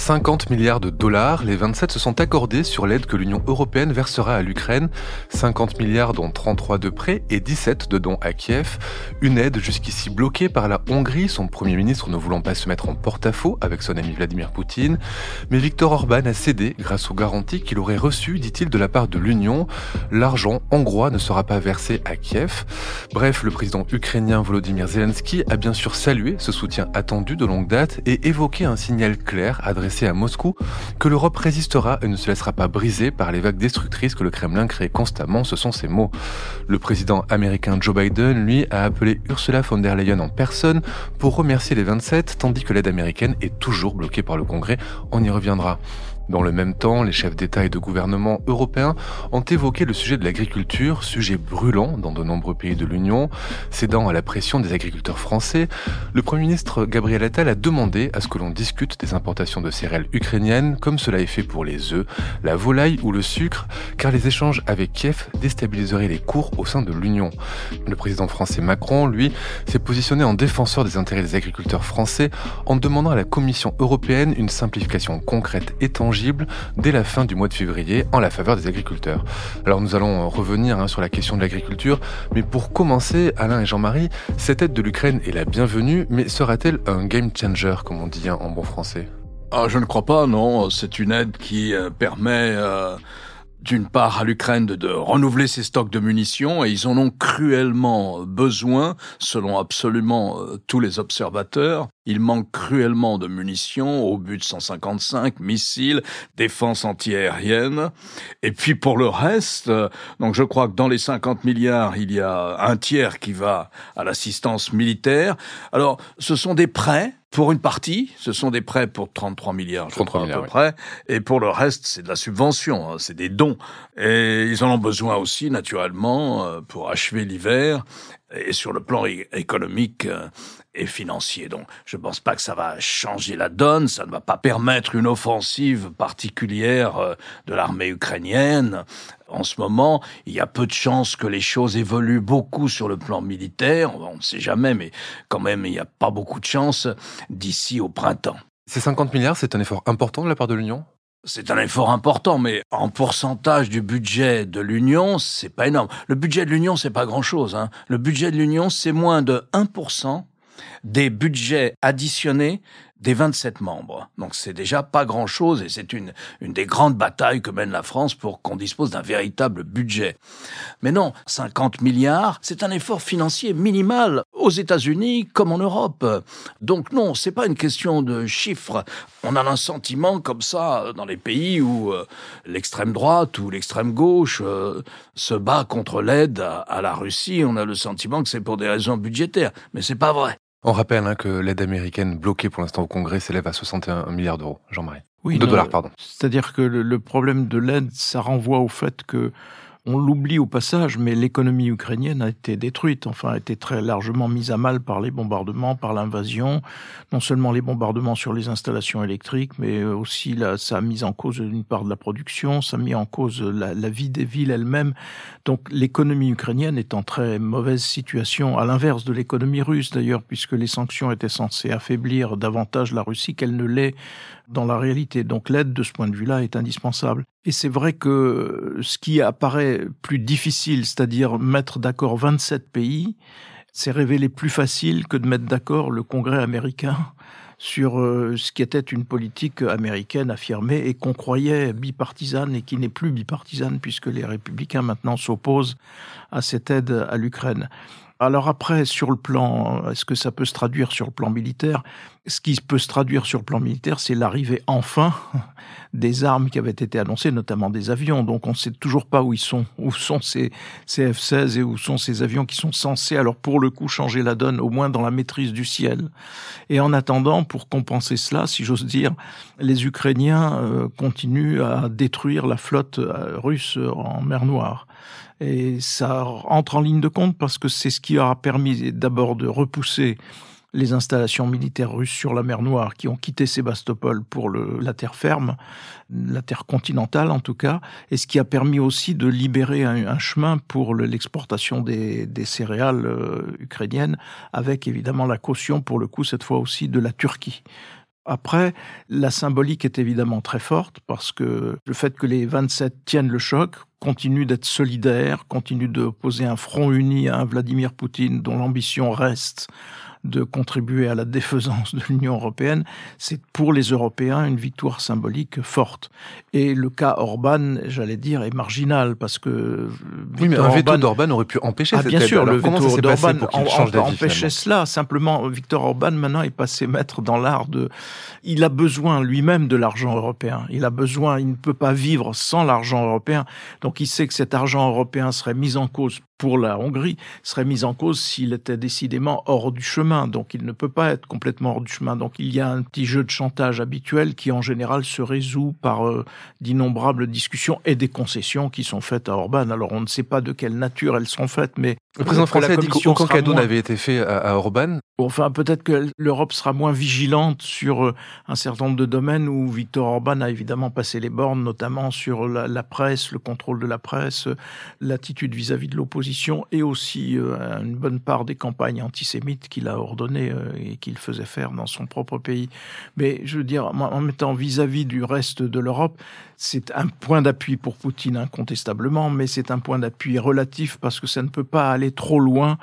50 milliards de dollars, les 27 se sont accordés sur l'aide que l'Union européenne versera à l'Ukraine. 50 milliards dont 33 de prêts et 17 de dons à Kiev. Une aide jusqu'ici bloquée par la Hongrie, son Premier ministre ne voulant pas se mettre en porte-à-faux avec son ami Vladimir Poutine. Mais Viktor Orban a cédé grâce aux garanties qu'il aurait reçues, dit-il, de la part de l'Union. L'argent hongrois ne sera pas versé à Kiev. Bref, le président ukrainien Volodymyr Zelensky a bien sûr salué ce soutien attendu de longue date et évoqué un signal clair adressé à Moscou que l'Europe résistera et ne se laissera pas briser par les vagues destructrices que le Kremlin crée constamment, ce sont ses mots. Le président américain Joe Biden, lui, a appelé Ursula von der Leyen en personne pour remercier les 27, tandis que l'aide américaine est toujours bloquée par le Congrès. On y reviendra. Dans le même temps, les chefs d'État et de gouvernement européens ont évoqué le sujet de l'agriculture, sujet brûlant dans de nombreux pays de l'Union. Cédant à la pression des agriculteurs français, le Premier ministre Gabriel Attal a demandé à ce que l'on discute des importations de céréales ukrainiennes, comme cela est fait pour les œufs, la volaille ou le sucre, car les échanges avec Kiev déstabiliseraient les cours au sein de l'Union. Le président français Macron, lui, s'est positionné en défenseur des intérêts des agriculteurs français en demandant à la Commission européenne une simplification concrète et tangible dès la fin du mois de février en la faveur des agriculteurs. Alors nous allons revenir hein, sur la question de l'agriculture, mais pour commencer, Alain et Jean-Marie, cette aide de l'Ukraine est la bienvenue, mais sera-t-elle un game changer, comme on dit hein, en bon français? Ah, Je ne crois pas, non. C'est une aide qui euh, permet... Euh, d'une part à l'Ukraine de, de, renouveler ses stocks de munitions et ils en ont cruellement besoin selon absolument euh, tous les observateurs. Il manque cruellement de munitions au but 155, missiles, défense antiaérienne. Et puis pour le reste, euh, donc je crois que dans les 50 milliards, il y a un tiers qui va à l'assistance militaire. Alors ce sont des prêts pour une partie, ce sont des prêts pour 33 milliards, 33 milliards à peu près, et pour le reste, c'est de la subvention, hein, c'est des dons. Et ils en ont besoin aussi, naturellement, euh, pour achever l'hiver, et sur le plan économique euh, et financier. Donc, je ne pense pas que ça va changer la donne, ça ne va pas permettre une offensive particulière euh, de l'armée ukrainienne, en ce moment, il y a peu de chances que les choses évoluent beaucoup sur le plan militaire. On ne sait jamais, mais quand même, il n'y a pas beaucoup de chances d'ici au printemps. Ces 50 milliards, c'est un effort important de la part de l'Union? C'est un effort important, mais en pourcentage du budget de l'Union, c'est pas énorme. Le budget de l'Union, c'est pas grand-chose. Hein. Le budget de l'Union, c'est moins de 1% des budgets additionnés des 27 membres. Donc c'est déjà pas grand-chose et c'est une, une des grandes batailles que mène la France pour qu'on dispose d'un véritable budget. Mais non, 50 milliards, c'est un effort financier minimal aux États-Unis comme en Europe. Donc non, c'est pas une question de chiffres. On a un sentiment comme ça dans les pays où euh, l'extrême droite ou l'extrême gauche euh, se bat contre l'aide à, à la Russie. On a le sentiment que c'est pour des raisons budgétaires, mais c'est pas vrai. On rappelle hein, que l'aide américaine bloquée pour l'instant au Congrès s'élève à 61 milliards d'euros. Jean-Marie. Oui, de dollars, pardon. C'est-à-dire que le, problème de l'aide, ça renvoie au fait que on l'oublie au passage, mais l'économie ukrainienne a été détruite, enfin a été très largement mise à mal par les bombardements, par l'invasion. Non seulement les bombardements sur les installations électriques, mais aussi là, ça en cause une part de la production, ça a mis en cause la, la vie des villes elles-mêmes. Donc l'économie ukrainienne est en très mauvaise situation, à l'inverse de l'économie russe d'ailleurs, puisque les sanctions étaient censées affaiblir davantage la Russie qu'elle ne l'est dans la réalité. Donc l'aide de ce point de vue-là est indispensable. Et c'est vrai que ce qui apparaît plus difficile, c'est-à-dire mettre d'accord 27 pays, s'est révélé plus facile que de mettre d'accord le Congrès américain sur euh, ce qui était une politique américaine affirmée et qu'on croyait bipartisane et qui n'est plus bipartisane puisque les républicains maintenant s'opposent à cette aide à l'Ukraine. Alors après, sur le plan, est-ce que ça peut se traduire sur le plan militaire? Ce qui peut se traduire sur le plan militaire, c'est l'arrivée enfin des armes qui avaient été annoncées, notamment des avions. Donc on ne sait toujours pas où ils sont, où sont ces, ces F-16 et où sont ces avions qui sont censés, alors pour le coup, changer la donne, au moins dans la maîtrise du ciel. Et en attendant, pour compenser cela, si j'ose dire, les Ukrainiens euh, continuent à détruire la flotte euh, russe en mer Noire. Et ça entre en ligne de compte parce que c'est ce qui aura permis d'abord de repousser les installations militaires russes sur la mer Noire qui ont quitté Sébastopol pour la terre ferme, la terre continentale en tout cas, et ce qui a permis aussi de libérer un, chemin pour l'exportation des, des, céréales euh, ukrainiennes, avec évidemment la caution pour le coup cette fois aussi de la Turquie. Après, la symbolique est évidemment très forte parce que le fait que les 27 tiennent le choc, continuent d'être solidaires, continuent de poser un front uni à un Vladimir Poutine dont l'ambition reste de contribuer à la défaisance de l'Union européenne, c'est pour les Européens une victoire symbolique forte. Et le cas Orban, j'allais dire, est marginal parce que oui, mais un veto d'Orban aurait pu empêcher ah, cette bien sûr, Alors, le veto d'Orban empêchait cela? Simplement, Victor Orban maintenant est passé maître dans l'art de. Il a besoin lui-même de l'argent européen. Il a besoin. Il ne peut pas vivre sans l'argent européen. Donc, il sait que cet argent européen serait mis en cause pour la Hongrie serait mis en cause s'il était décidément hors du chemin. Donc il ne peut pas être complètement hors du chemin. Donc il y a un petit jeu de chantage habituel qui en général se résout par euh, d'innombrables discussions et des concessions qui sont faites à Orban. Alors on ne sait pas de quelle nature elles sont faites, mais le président français a dit qu'aucun cadeau n'avait été fait à, à Orban. Enfin, peut-être que l'Europe sera moins vigilante sur euh, un certain nombre de domaines où Victor Orban a évidemment passé les bornes, notamment sur la, la presse, le contrôle de la presse, l'attitude vis-à-vis de l'opposition et aussi euh, une bonne part des campagnes antisémites qu'il a ordonnées euh, et qu'il faisait faire dans son propre pays. Mais je veux dire, en mettant vis-à-vis du reste de l'Europe, c'est un point d'appui pour Poutine incontestablement, mais c'est un point d'appui relatif parce que ça ne peut pas aller trop loin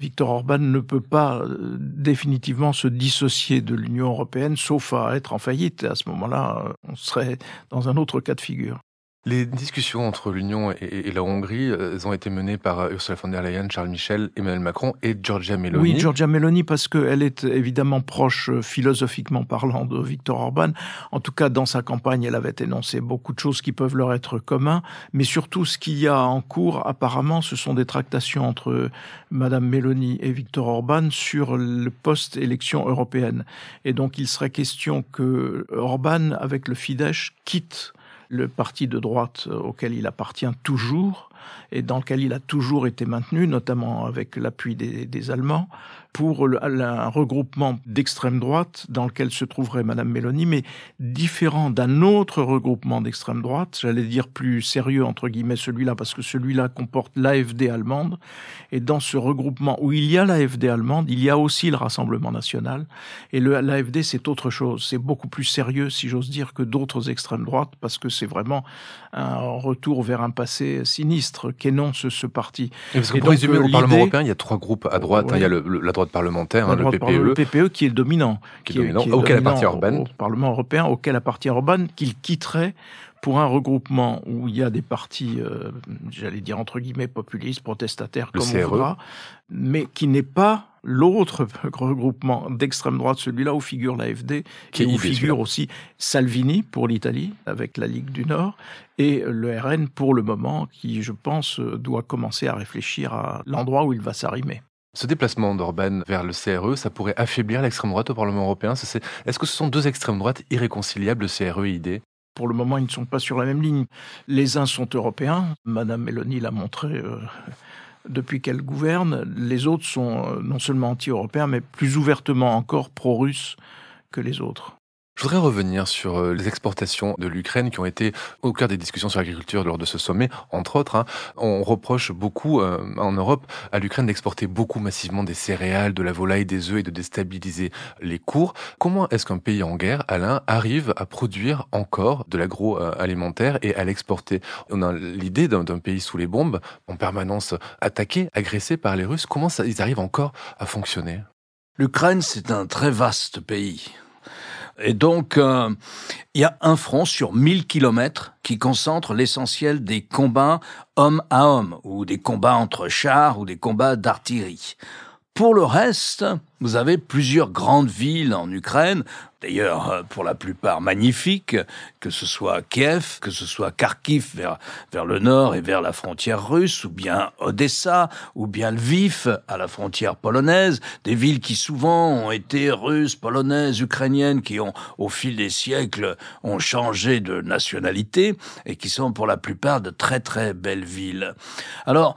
Victor Orban ne peut pas euh, définitivement se dissocier de l'Union européenne, sauf à être en faillite. À ce moment-là, on serait dans un autre cas de figure. Les discussions entre l'Union et, la Hongrie elles ont été menées par Ursula von der Leyen, Charles Michel, Emmanuel Macron et Giorgia Meloni. Oui, Giorgia Meloni parce qu'elle est évidemment proche euh, philosophiquement parlant de Viktor Orban. En tout cas, dans sa campagne, elle avait énoncé beaucoup de choses qui peuvent leur être communs, mais surtout ce qu'il y a en cours, apparemment, ce sont des tractations entre Madame Meloni et Viktor Orban sur le post-élection européenne. Et donc, il serait question que Orban, avec le Fidesz, quitte le parti de droite auquel il appartient toujours et dans lequel il a toujours été maintenu, notamment avec l'appui des, Allemands, pour le, un regroupement d'extrême droite dans lequel se trouverait Madame Mélanie, mais différent d'un autre regroupement d'extrême droite, j'allais dire plus sérieux entre guillemets celui-là, parce que celui-là comporte l'AFD allemande, et dans ce regroupement où il y a l'AFD allemande, il y a aussi le Rassemblement national, et l'AFD c'est autre chose, c'est beaucoup plus sérieux, si j'ose dire, que d'autres extrêmes droites, parce que c'est vraiment un retour vers un passé sinistre qu'énonce ce parti. Et parce que pour résumer, au Parlement européen, il y a trois groupes à droite. Ouais. Hein, il y a le, le, la droite parlementaire, hein, droite le PPE. Le PPE qui est dominant. Qui, qui est dominant, qui est auquel appartient Orban. Au, au Parlement européen, auquel appartient Orban, qu'il quitterait pour un regroupement où il y a des partis, euh, j'allais dire entre guillemets populistes, protestataires, le comme CRE. on voudra, mais qui n'est pas l'autre regroupement d'extrême droite, celui-là où figure l'AFD, qui et où figure aussi Salvini pour l'Italie, avec la Ligue du Nord, et le RN pour le moment, qui, je pense, doit commencer à réfléchir à l'endroit où il va s'arrimer. Ce déplacement d'Orban vers le CRE, ça pourrait affaiblir l'extrême droite au Parlement européen. Est-ce que ce sont deux extrêmes droites irréconciliables, CRE et ID pour le moment, ils ne sont pas sur la même ligne. Les uns sont européens, Madame Mélanie l'a montré euh, depuis qu'elle gouverne. Les autres sont euh, non seulement anti-européens, mais plus ouvertement encore pro-russes que les autres. Je voudrais revenir sur euh, les exportations de l'Ukraine qui ont été au cœur des discussions sur l'agriculture lors de ce sommet. Entre autres, hein, on reproche beaucoup euh, en Europe à l'Ukraine d'exporter beaucoup massivement des céréales, de la volaille, des œufs et de déstabiliser les cours. Comment est-ce qu'un pays en guerre, Alain, arrive à produire encore de l'agroalimentaire et à l'exporter? On a l'idée d'un pays sous les bombes, en permanence attaqué, agressé par les Russes. Comment ils arrivent encore à fonctionner? L'Ukraine, c'est un très vaste pays. Et donc, euh, il y a un front sur 1000 kilomètres qui concentre l'essentiel des combats homme à homme, ou des combats entre chars, ou des combats d'artillerie. Pour le reste, vous avez plusieurs grandes villes en Ukraine, d'ailleurs pour la plupart magnifiques, que ce soit Kiev, que ce soit Kharkiv vers, vers le nord et vers la frontière russe, ou bien Odessa, ou bien Lviv à la frontière polonaise, des villes qui souvent ont été russes, polonaises, ukrainiennes, qui ont au fil des siècles ont changé de nationalité et qui sont pour la plupart de très très belles villes. Alors,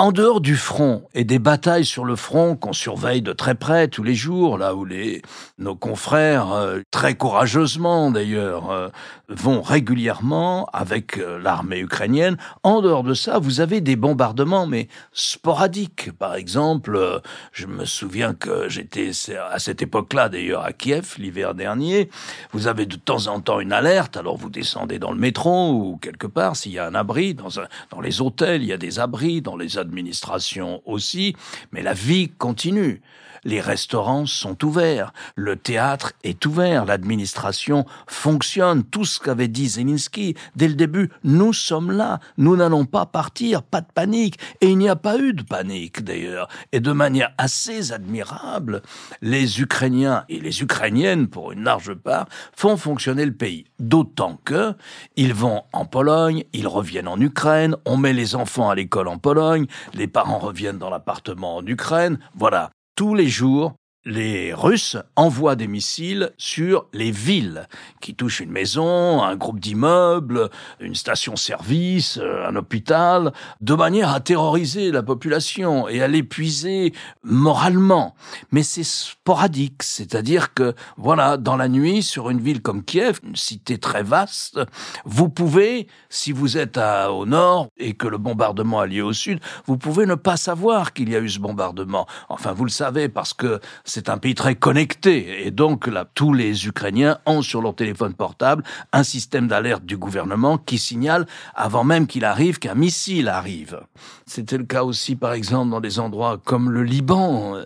En dehors du front et des batailles sur le front qu'on surveille de très près tous les jours, là où les, nos confrères, euh, très courageusement d'ailleurs, euh, vont régulièrement avec euh, l'armée ukrainienne, en dehors de ça, vous avez des bombardements, mais sporadiques. Par exemple, je me souviens que j'étais à cette époque-là d'ailleurs à Kiev l'hiver dernier, vous avez de temps en temps une alerte, alors vous descendez dans le métro ou quelque part, s'il y a un abri, dans, un, dans les hôtels, il y a des abris, dans les administration aussi, mais la vie continue. Les restaurants sont ouverts, le théâtre est ouvert, l'administration fonctionne. Tout ce qu'avait dit Zelensky dès le début, nous sommes là, nous n'allons pas partir, pas de panique. Et il n'y a pas eu de panique d'ailleurs. Et de manière assez admirable, les Ukrainiens et les Ukrainiennes, pour une large part, font fonctionner le pays. D'autant que ils vont en Pologne, ils reviennent en Ukraine, on met les enfants à l'école en Pologne, les parents reviennent dans l'appartement en Ukraine. Voilà. Tous les jours, les Russes envoient des missiles sur les villes qui touchent une maison, un groupe d'immeubles, une station-service, un hôpital, de manière à terroriser la population et à l'épuiser moralement. Mais c'est sporadique, c'est-à-dire que, voilà, dans la nuit, sur une ville comme Kiev, une cité très vaste, vous pouvez, si vous êtes au nord et que le bombardement a lieu au sud, vous pouvez ne pas savoir qu'il y a eu ce bombardement. Enfin, vous le savez parce que c'est un pays très connecté et donc là, tous les Ukrainiens ont sur leur téléphone portable un système d'alerte du gouvernement qui signale avant même qu'il arrive qu'un missile arrive. C'était le cas aussi par exemple dans des endroits comme le Liban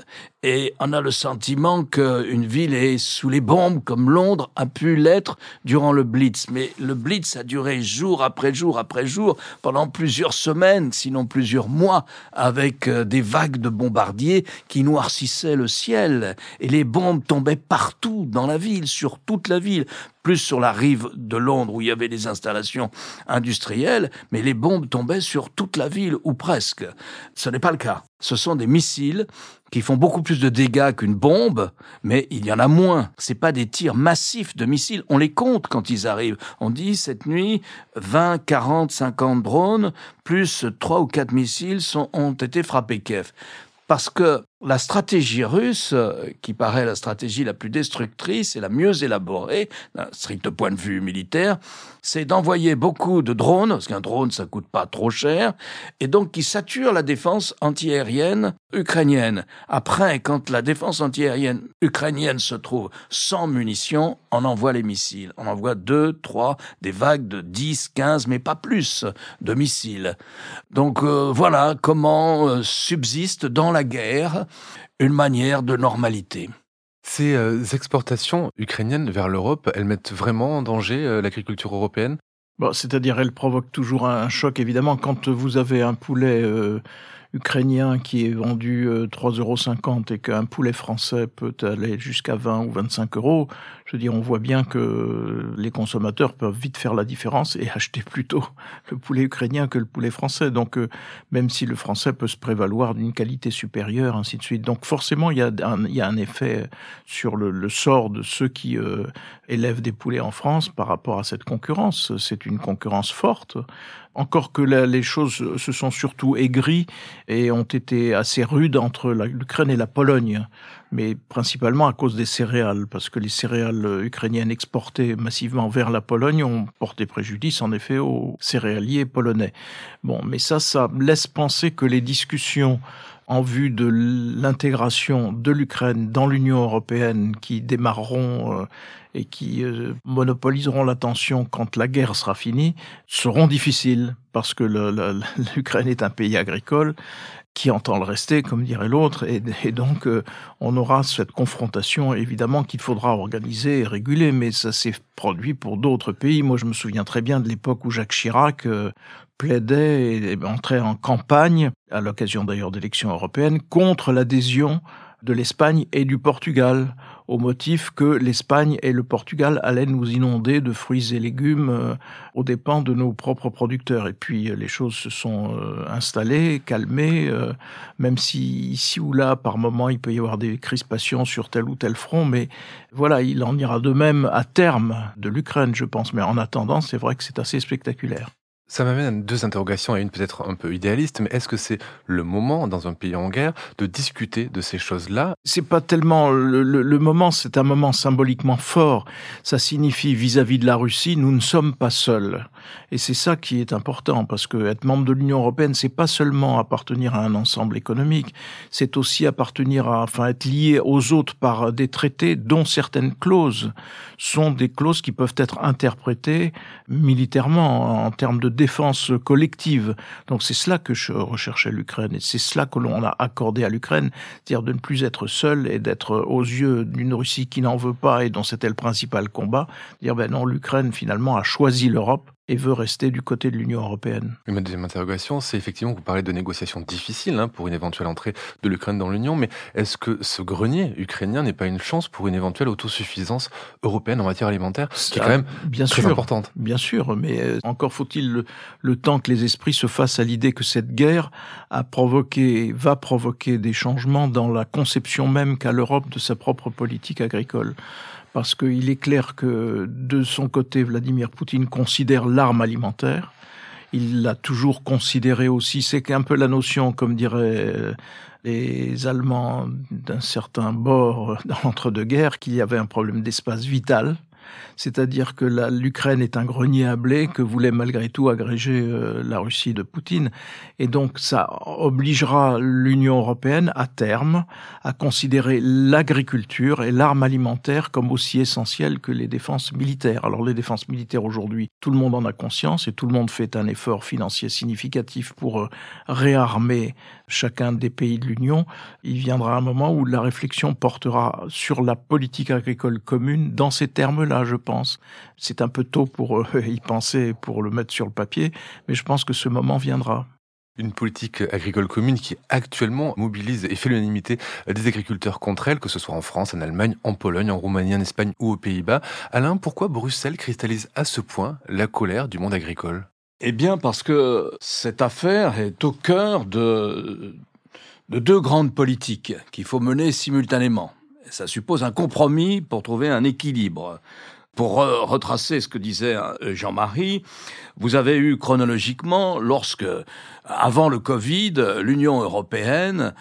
et on a le sentiment qu'une ville est sous les bombes comme Londres a pu l'être durant le Blitz. Mais le Blitz a duré jour après jour après jour pendant plusieurs semaines, sinon plusieurs mois, avec euh, des vagues de bombardiers qui noircissaient le ciel et les bombes tombaient partout dans la ville, sur toute la ville plus sur la rive de Londres où il y avait des installations industrielles, mais les bombes tombaient sur toute la ville ou presque. Ce n'est pas le cas. Ce sont des missiles qui font beaucoup plus de dégâts qu'une bombe, mais il y en a moins. C'est pas des tirs massifs de missiles. On les compte quand ils arrivent. On dit cette nuit 20, 40, 50 drones plus trois ou quatre missiles sont, ont été frappés Kiev. Parce que la stratégie russe, euh, qui paraît la stratégie la plus destructrice et la mieux élaborée, d'un strict point de vue militaire, c'est d'envoyer beaucoup de drones, parce qu'un drone, ça coûte pas trop cher, et donc qui sature la défense antiaérienne ukrainienne. Après, quand la défense antiaérienne ukrainienne se trouve sans munitions, on envoie les missiles. On envoie deux, trois, des vagues de 10, 15, mais pas plus de missiles. Donc euh, voilà comment euh, subsiste dans la guerre une manière de normalité. Ces euh, exportations ukrainiennes vers l'Europe, elles mettent vraiment en danger euh, l'agriculture européenne? Bon, C'est-à-dire, elles provoquent toujours un, choc, évidemment. Quand vous avez un poulet euh, ukrainien qui est vendu 3,50 euros et qu'un poulet français peut aller jusqu'à 20 ou 25 euros, je veux dire, on voit bien que les consommateurs peuvent vite faire la différence et acheter plutôt le poulet ukrainien que le poulet français. Donc, euh, même si le français peut se prévaloir d'une qualité supérieure, ainsi de suite. Donc, forcément, il y a un, effet sur le, le sort de ceux qui euh, élèvent des poulets en France par rapport à cette concurrence. C'est une concurrence forte. Encore que les choses se sont surtout aigries et ont été assez rudes entre l'Ukraine et la Pologne mais principalement à cause des céréales, parce que les céréales ukrainiennes exportées massivement vers la Pologne ont porté préjudice en effet aux céréaliers polonais. Bon, mais ça, ça laisse penser que les discussions en vue de l'intégration de l'Ukraine dans l'Union européenne qui démarreront euh, et qui euh, monopoliseront l'attention quand la guerre sera finie seront difficiles parce que l'Ukraine est un pays agricole qui entend le rester, comme dirait l'autre, et, donc euh, on aura cette confrontation évidemment qu'il faudra organiser et réguler, mais ça s'est produit pour d'autres pays. Moi, je me souviens très bien de l'époque où Jacques Chirac euh, plaidait et entrait en campagne, à l'occasion d'ailleurs d'élections européennes, contre l'adhésion de l'Espagne et du Portugal au motif que l'Espagne et le Portugal allaient nous inonder de fruits et légumes euh, aux dépens de nos propres producteurs. Et puis euh, les choses se sont euh, installées, calmées, même si ici ou là, par moment, il peut y avoir des crispations sur tel ou tel front, mais voilà, il en ira de même à terme de l'Ukraine, je pense. Mais en attendant, c'est vrai que c'est assez spectaculaire. Ça m'amène à deux interrogations, et une peut-être un peu idéaliste, mais est-ce que c'est le moment, dans un pays en guerre, de discuter de ces choses-là? C'est pas tellement le, le, moment, c'est un moment symboliquement fort. Ça signifie vis-à-vis de la Russie, nous ne sommes pas seuls. Et c'est ça qui est important, parce que être membre de l'Union européenne, c'est pas seulement appartenir à un ensemble économique, c'est aussi appartenir à, enfin, être lié aux autres par des traités dont certaines clauses sont des clauses qui peuvent être interprétées militairement en termes de défense collective. Donc c'est cela que je recherchais l'Ukraine et c'est cela que l'on a accordé à l'Ukraine, c'est-à-dire de ne plus être seul et d'être aux yeux d'une Russie qui n'en veut pas et dont c'était le principal combat, dire ben non, l'Ukraine finalement a choisi l'Europe et veut rester du côté de l'Union européenne. ma deuxième interrogation, c'est effectivement, vous parlez de négociations difficiles hein, pour une éventuelle entrée de l'Ukraine dans l'Union, mais est-ce que ce grenier ukrainien n'est pas une chance pour une éventuelle autosuffisance européenne en matière alimentaire, qui est quand même bien très sûr, importante? Bien sûr, mais euh, encore faut-il le, le, temps que les esprits se fassent à l'idée que cette guerre a provoqué, va provoquer des changements dans la conception même qu'a l'Europe de sa propre politique agricole parce qu'il est clair que de son côté, Vladimir Poutine considère l'arme alimentaire. Il l'a toujours considéré aussi. C'est un peu la notion, comme diraient les Allemands d'un certain bord dans l'entre-deux-guerres, qu'il y avait un problème d'espace vital c'est-à-dire que l'Ukraine est un grenier à blé que voulait malgré tout agréger euh, la Russie de Poutine. Et donc ça obligera l'Union européenne à terme à considérer l'agriculture et l'arme alimentaire comme aussi essentielles que les défenses militaires. Alors les défenses militaires aujourd'hui, tout le monde en a conscience et tout le monde fait un effort financier significatif pour euh, réarmer chacun des pays de l'Union. Il viendra un moment où la réflexion portera sur la politique agricole commune dans ces termes-là, je pense. C'est un peu tôt pour euh, y penser, pour le mettre sur le papier, mais je pense que ce moment viendra. Une politique agricole commune qui actuellement mobilise et fait l'unanimité des agriculteurs contre elle, que ce soit en France, en Allemagne, en Pologne, en Roumanie, en Espagne ou aux Pays-Bas. Alain, pourquoi Bruxelles cristallise à ce point la colère du monde agricole? Eh bien parce que cette affaire est au cœur de, de deux grandes politiques qu'il faut mener simultanément. Ça suppose un compromis pour trouver un équilibre. Pour retracer ce que disait euh, Jean-Marie, vous avez eu chronologiquement, lorsque, avant le Covid, l'Union européenne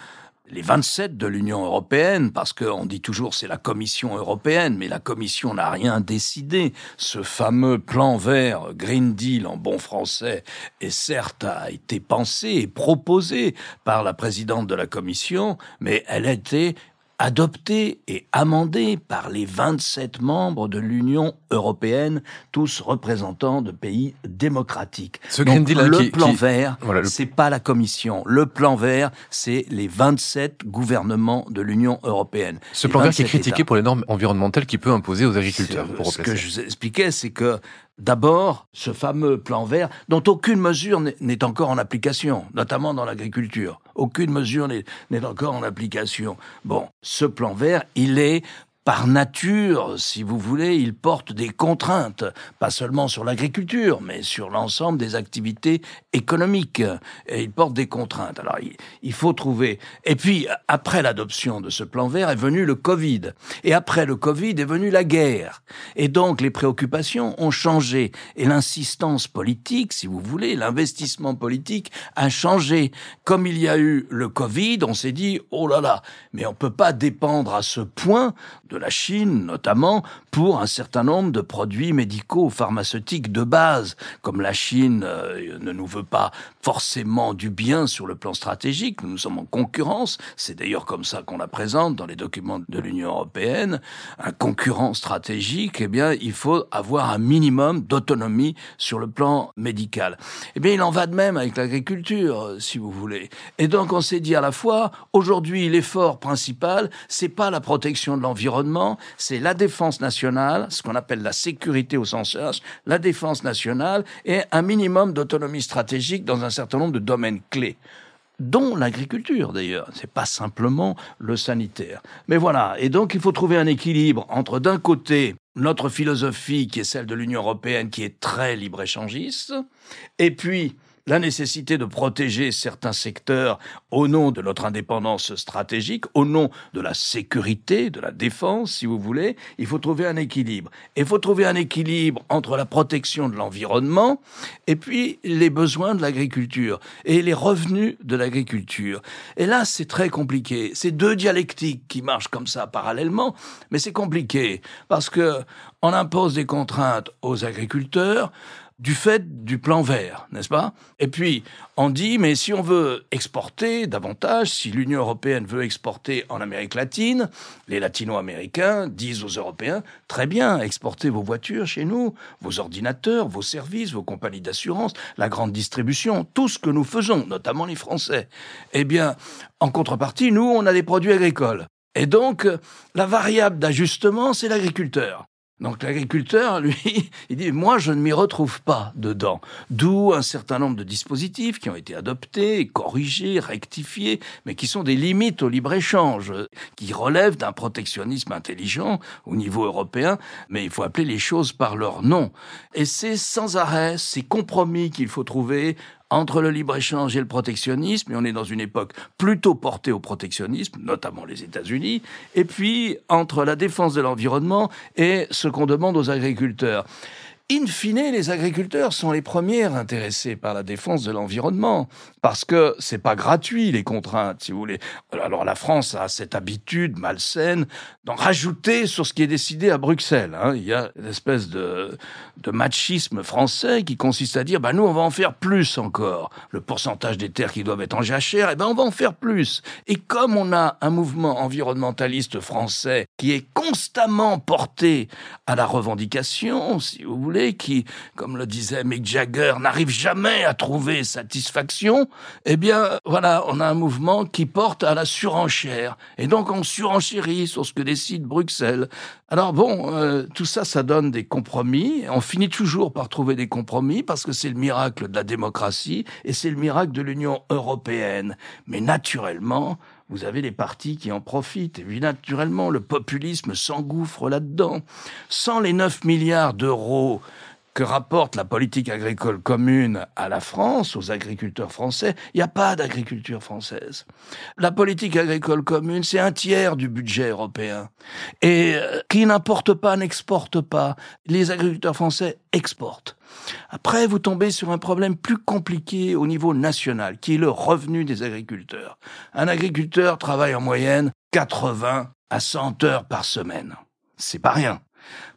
les 27 de l'Union européenne, parce qu'on dit toujours c'est la Commission européenne, mais la Commission n'a rien décidé. Ce fameux plan vert, Green Deal en bon français, est certes a été pensé et proposé par la présidente de la Commission, mais elle a été adopté et amendé par les 27 membres de l'Union européenne, tous représentants de pays démocratiques. Ce Donc, le plan vert, voilà, c'est pas la Commission. Le plan vert, c'est les 27 gouvernements de l'Union européenne. Ce plan vert qui est critiqué États. pour les normes environnementales qu'il peut imposer aux agriculteurs. Pour ce que je vous expliquais, c'est que D'abord, ce fameux plan vert, dont aucune mesure n'est encore en application, notamment dans l'agriculture. Aucune mesure n'est encore en application. Bon, ce plan vert, il est par nature, si vous voulez, il porte des contraintes, pas seulement sur l'agriculture, mais sur l'ensemble des activités économiques. Et il porte des contraintes. Alors, il faut trouver. Et puis, après l'adoption de ce plan vert est venu le Covid. Et après le Covid est venue la guerre. Et donc, les préoccupations ont changé. Et l'insistance politique, si vous voulez, l'investissement politique a changé. Comme il y a eu le Covid, on s'est dit, oh là là, mais on peut pas dépendre à ce point de la Chine notamment, pour un certain nombre de produits médicaux pharmaceutiques de base. Comme la Chine euh, ne nous veut pas forcément du bien sur le plan stratégique, nous sommes en concurrence, c'est d'ailleurs comme ça qu'on la présente dans les documents de l'Union européenne, un concurrent stratégique, eh bien, il faut avoir un minimum d'autonomie sur le plan médical. Eh bien, il en va de même avec l'agriculture, si vous voulez. Et donc, on s'est dit à la fois, aujourd'hui, l'effort principal, c'est pas la protection de l'environnement, c'est la défense nationale, ce qu'on appelle la sécurité au sens large, la défense nationale et un minimum d'autonomie stratégique dans un certain nombre de domaines clés dont l'agriculture d'ailleurs, c'est pas simplement le sanitaire. Mais voilà, et donc il faut trouver un équilibre entre d'un côté notre philosophie qui est celle de l'Union européenne qui est très libre-échangiste, et puis la nécessité de protéger certains secteurs au nom de notre indépendance stratégique, au nom de la sécurité, de la défense, si vous voulez. Il faut trouver un équilibre. Et il faut trouver un équilibre entre la protection de l'environnement et puis les besoins de l'agriculture et les revenus de l'agriculture. Et là, c'est très compliqué. C'est deux dialectiques qui marchent comme ça parallèlement, mais c'est compliqué parce que on impose des contraintes aux agriculteurs, du fait du plan vert, n'est-ce pas? Et puis, on dit, mais si on veut exporter davantage, si l'Union européenne veut exporter en Amérique latine, les latino-américains disent aux Européens, très bien, exportez vos voitures chez nous, vos ordinateurs, vos services, vos compagnies d'assurance, la grande distribution, tout ce que nous faisons, notamment les Français. Eh bien, en contrepartie, nous, on a des produits agricoles. Et donc, la variable d'ajustement, c'est l'agriculteur. Donc l'agriculteur, lui, il dit, moi, je ne m'y retrouve pas dedans. D'où un certain nombre de dispositifs qui ont été adoptés, corrigés, rectifiés, mais qui sont des limites au libre-échange, qui relèvent d'un protectionnisme intelligent au niveau européen, mais il faut appeler les choses par leur nom. Et c'est sans arrêt ces compromis qu'il faut trouver entre le libre-échange et le protectionnisme, et on est dans une époque plutôt portée au protectionnisme, notamment les États-Unis, et puis entre la défense de l'environnement et ce qu'on demande aux agriculteurs in fine, les agriculteurs sont les premiers intéressés par la défense de l'environnement, parce que c'est pas gratuit les contraintes, si vous voulez. Alors la France a cette habitude malsaine d'en rajouter sur ce qui est décidé à Bruxelles. Hein. Il y a une espèce de, de machisme français qui consiste à dire, bah nous on va en faire plus encore. Le pourcentage des terres qui doivent être en jachère, eh ben on va en faire plus. Et comme on a un mouvement environnementaliste français qui est constamment porté à la revendication, si vous voulez, qui, comme le disait Mick Jagger, n'arrive jamais à trouver satisfaction, eh bien, voilà, on a un mouvement qui porte à la surenchère. Et donc, on surenchérit sur ce que décide Bruxelles. Alors bon, euh, tout ça, ça donne des compromis. On finit toujours par trouver des compromis parce que c'est le miracle de la démocratie et c'est le miracle de l'Union européenne. Mais naturellement, vous avez les partis qui en profitent. Et puis naturellement, le populisme s'engouffre là-dedans. Sans les 9 milliards d'euros que rapporte la politique agricole commune à la France, aux agriculteurs français, il n'y a pas d'agriculture française. La politique agricole commune, c'est un tiers du budget européen. Et euh, qui n'importe pas n'exporte pas. Les agriculteurs français exportent. Après, vous tombez sur un problème plus compliqué au niveau national, qui est le revenu des agriculteurs. Un agriculteur travaille en moyenne 80 à 100 heures par semaine. C'est pas rien.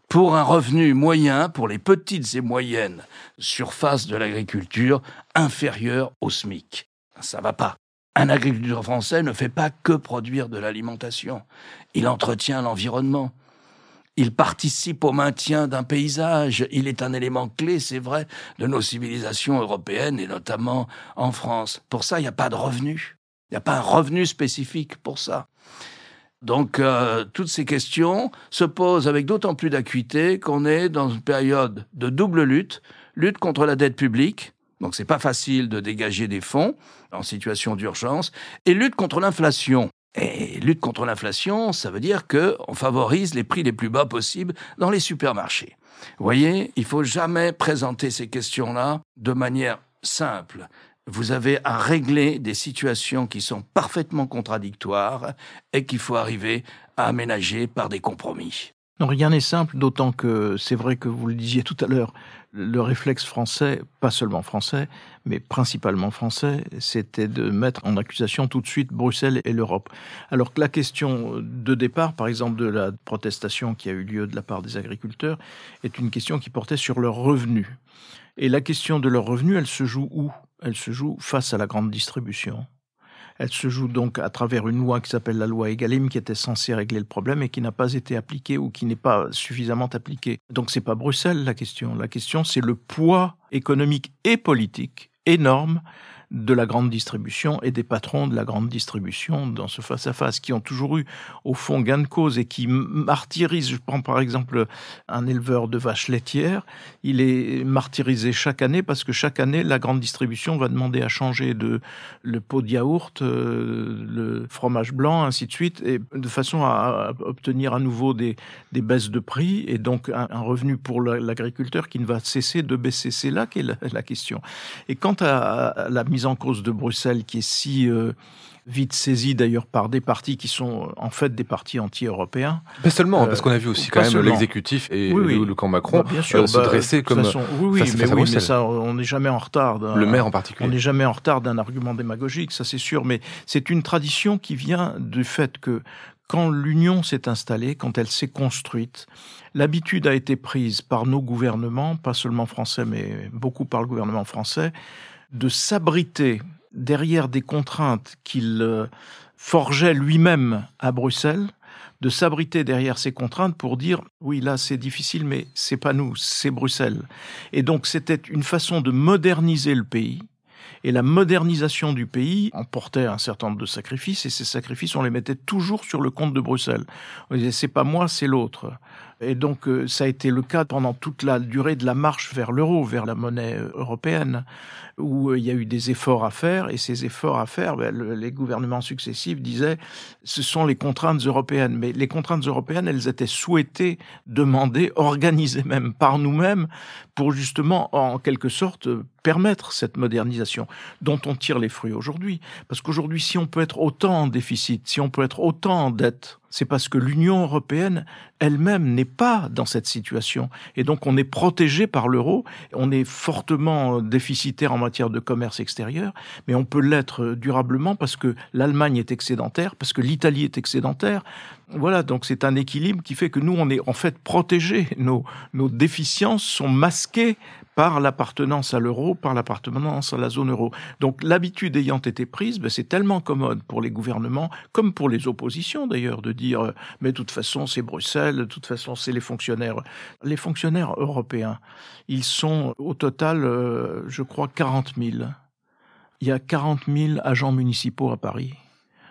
Pour un revenu moyen, pour les petites et moyennes surfaces de l'agriculture, inférieur au SMIC. Ça va pas. Un agriculteur français ne fait pas que produire de l'alimentation. Il entretient l'environnement. Il participe au maintien d'un paysage. Il est un élément clé, c'est vrai, de nos civilisations européennes et notamment en France. Pour ça, il n'y a pas de revenu. Il n'y a pas un revenu spécifique pour ça. Donc, euh, toutes ces questions se posent avec d'autant plus d'acuité qu'on est dans une période de double lutte, lutte contre la dette publique, donc c'est pas facile de dégager des fonds en situation d'urgence, et lutte contre l'inflation. Et lutte contre l'inflation, ça veut dire que on favorise les prix les plus bas possibles dans les supermarchés. Vous voyez, il faut jamais présenter ces questions-là de manière simple. Vous avez à régler des situations qui sont parfaitement contradictoires et qu'il faut arriver à aménager par des compromis. Non, rien n'est simple, d'autant que c'est vrai que vous le disiez tout à l'heure, le réflexe français, pas seulement français, mais principalement français, c'était de mettre en accusation tout de suite Bruxelles et l'Europe. Alors que la question de départ, par exemple, de la protestation qui a eu lieu de la part des agriculteurs, est une question qui portait sur leurs revenus. Et la question de leurs revenus, elle se joue où? Elle se joue face à la grande distribution. Elle se joue donc à travers une loi qui s'appelle la loi Egalim, qui était censée régler le problème et qui n'a pas été appliquée ou qui n'est pas suffisamment appliquée. Donc c'est pas Bruxelles la question. La question c'est le poids économique et politique énorme de la grande distribution et des patrons de la grande distribution dans ce face-à-face, qui ont toujours eu, au fond, gain de cause et qui martyrisent. Je prends par exemple un éleveur de vaches laitières. Il est martyrisé chaque année parce que chaque année, la grande distribution va demander à changer de le pot de yaourt, euh, le fromage blanc, ainsi de suite, et de façon à obtenir à nouveau des, des baisses de prix et donc un, revenu pour l'agriculteur qui ne va cesser de baisser. C'est là qu'est la, la, question. Et quant à, la mise en cause de Bruxelles, qui est si euh, vite saisie d'ailleurs par des partis qui sont en fait des partis anti-européens. Pas seulement, hein, parce qu'on a vu aussi quand même l'exécutif et le, camp Macron bah, bien sûr, euh, se bah, dresser comme. Façon, oui, oui, mais, oui mais, ça, on n'est jamais en retard. Le maire en particulier. On n'est jamais en retard d'un argument démagogique, ça c'est sûr, mais c'est une tradition qui vient du fait que quand l'Union s'est installée, quand elle s'est construite, l'habitude a été prise par nos gouvernements, pas seulement français, mais beaucoup par le gouvernement français, de s'abriter derrière des contraintes qu'il euh, forgeait lui-même à Bruxelles, de s'abriter derrière ces contraintes pour dire oui là c'est difficile mais c'est pas nous c'est Bruxelles et donc c'était une façon de moderniser le pays et la modernisation du pays emportait un certain nombre de sacrifices, et ces sacrifices, on les mettait toujours sur le compte de Bruxelles. On disait, c'est pas moi, c'est l'autre. Et donc, euh, ça a été le cas pendant toute la durée de la marche vers l'euro, vers la monnaie euh, européenne, où euh, il y a eu des efforts à faire. Et ces efforts à faire, ben, les gouvernements successifs disaient, ce sont les contraintes européennes. Mais les contraintes européennes, elles étaient souhaitées, demandées, organisées même par nous-mêmes, pour justement, en quelque sorte, permettre cette modernisation dont on tire les fruits aujourd'hui. Parce qu'aujourd'hui, si on peut être autant en déficit, si on peut être autant en dette, c'est parce que l'Union européenne elle-même n'est pas dans cette situation. Et donc on est protégé par l'euro, on est fortement déficitaire en matière de commerce extérieur, mais on peut l'être durablement parce que l'Allemagne est excédentaire, parce que l'Italie est excédentaire. Voilà, donc c'est un équilibre qui fait que nous, on est en fait protégés. Nos, nos déficiences sont masquées par l'appartenance à l'euro, par l'appartenance à la zone euro. Donc l'habitude ayant été prise, ben, c'est tellement commode pour les gouvernements, comme pour les oppositions d'ailleurs, de dire euh, mais de toute façon c'est Bruxelles, de toute façon c'est les fonctionnaires. Les fonctionnaires européens, ils sont au total, euh, je crois, 40 000. Il y a 40 000 agents municipaux à Paris.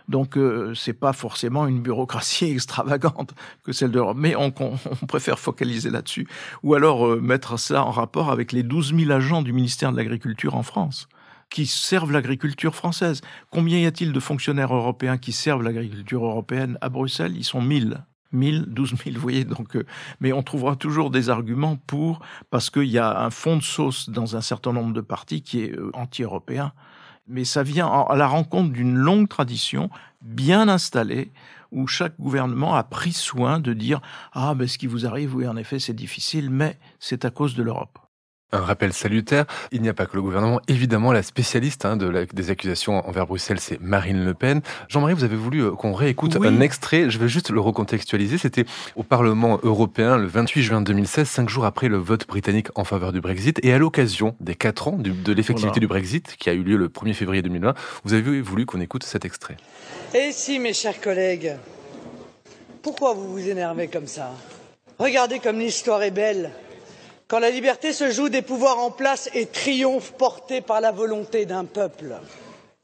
Donc euh, c'est pas forcément une bureaucratie extravagante que celle d'Europe, mais on, on, préfère focaliser là-dessus, ou alors euh, mettre ça en rapport avec les 12 000 agents du ministère de l'Agriculture en France qui servent l'agriculture française. Combien y a-t-il de fonctionnaires européens qui servent l'agriculture européenne à Bruxelles? Ils sont 1000. 1000, 12 000, vous voyez. Donc, euh, mais on trouvera toujours des arguments pour, parce qu'il y a un fond de sauce dans un certain nombre de partis qui est euh, anti-européen mais ça vient à la rencontre d'une longue tradition bien installée où chaque gouvernement a pris soin de dire ah ben ce qui vous arrive oui en effet c'est difficile mais c'est à cause de l'Europe. Un rappel salutaire, il n'y a pas que le gouvernement, évidemment la spécialiste hein, de des accusations envers Bruxelles, c'est Marine Le Pen. Jean-Marie, vous avez voulu euh, qu'on réécoute un extrait, je vais juste le recontextualiser, c'était au Parlement européen le 28 juin 2016, cinq jours après le vote britannique en faveur du Brexit, et à l'occasion des quatre ans de l'effectivité du Brexit, qui a eu lieu le 1er février 2020, vous avez voulu qu'on écoute cet extrait. Et si, mes chers collègues, pourquoi vous vous énervez comme ça? Regardez comme l'histoire est belle quand la liberté se joue des pouvoirs en place et triomphe porté par la volonté d'un peuple.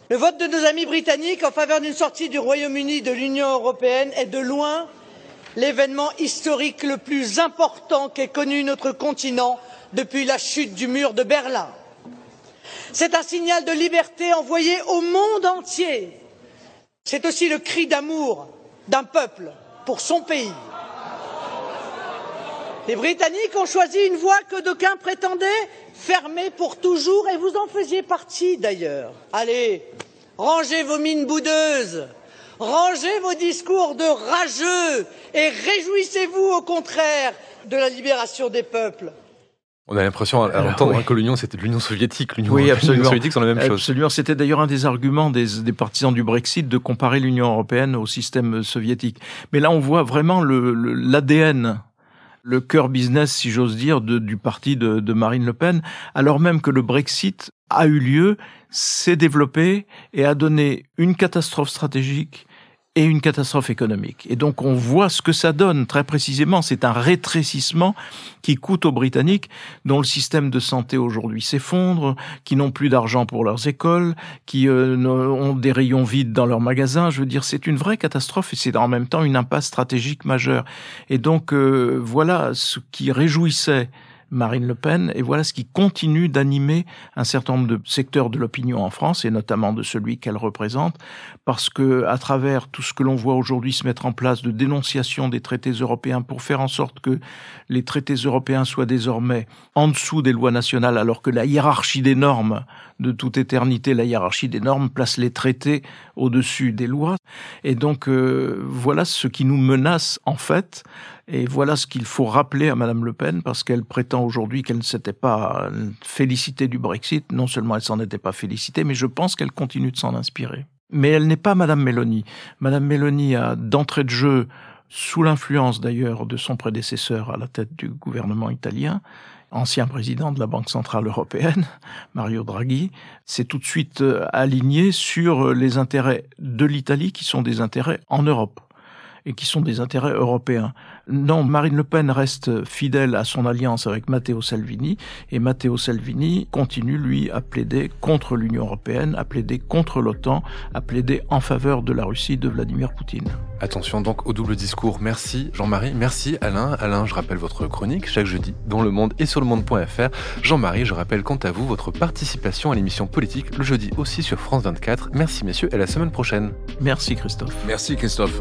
Le vote de nos amis britanniques en faveur d'une sortie du Royaume-Uni de l'Union européenne est de loin l'événement historique le plus important qu'ait connu notre continent depuis la chute du mur de Berlin. C'est un signal de liberté envoyé au monde entier. C'est aussi le cri d'amour d'un peuple pour son pays. Les Britanniques ont choisi une voie que d'aucuns prétendaient fermer pour toujours, et vous en faisiez partie d'ailleurs. Allez, rangez vos mines boudeuses, rangez vos discours de rageux, et réjouissez-vous au contraire de la libération des peuples. On a l'impression à l'entendre que l'Union, c'était l'Union soviétique. L'Union oui, soviétique sont la même chose. Absolument. C'était d'ailleurs un des arguments des, des, partisans du Brexit de comparer l'Union européenne au système soviétique. Mais là, on voit vraiment l'ADN le, cœur business, si j'ose dire, du parti de, Marine Le Pen, alors même que le Brexit a eu lieu, s'est développé et a donné une catastrophe stratégique et une catastrophe économique. Et donc on voit ce que ça donne très précisément. C'est un rétrécissement qui coûte aux Britanniques, dont le système de santé aujourd'hui s'effondre, qui n'ont plus d'argent pour leurs écoles, qui euh, ont des rayons vides dans leurs magasins. Je veux dire, c'est une vraie catastrophe et c'est en même temps une impasse stratégique majeure. Et donc euh, voilà ce qui réjouissait Marine Le Pen, et voilà ce qui continue d'animer un certain nombre de secteurs de l'opinion en France, et notamment de celui qu'elle représente, parce que à travers tout ce que l'on voit aujourd'hui se mettre en place de dénonciation des traités européens pour faire en sorte que les traités européens soient désormais en dessous des lois nationales, alors que la hiérarchie des normes de toute éternité, la hiérarchie des normes place les traités au-dessus des lois. Et donc euh, voilà ce qui nous menace en fait. Et voilà ce qu'il faut rappeler à Madame Le Pen, parce qu'elle prétend aujourd'hui qu'elle ne s'était pas félicitée du Brexit. Non seulement elle s'en était pas félicitée, mais je pense qu'elle continue de s'en inspirer. Mais elle n'est pas Madame Mélanie. Madame Mélanie a d'entrée de jeu, sous l'influence d'ailleurs de son prédécesseur à la tête du gouvernement italien, ancien président de la Banque centrale européenne, Mario Draghi, s'est tout de suite euh, aligné sur les intérêts de l'Italie qui sont des intérêts en Europe et qui sont des intérêts européens. Non, Marine Le Pen reste fidèle à son alliance avec Matteo Salvini et Matteo Salvini continue, lui, à plaider contre l'Union européenne, à plaider contre l'OTAN, à plaider en faveur de la Russie de Vladimir Poutine. Attention donc au double discours. Merci Jean-Marie, merci Alain. Alain, je rappelle votre chronique chaque jeudi dans Le Monde et sur le monde.fr. Jean-Marie, je rappelle quant à vous votre participation à l'émission politique le jeudi aussi sur France 24. Merci messieurs et à la semaine prochaine. Merci Christophe. Merci Christophe.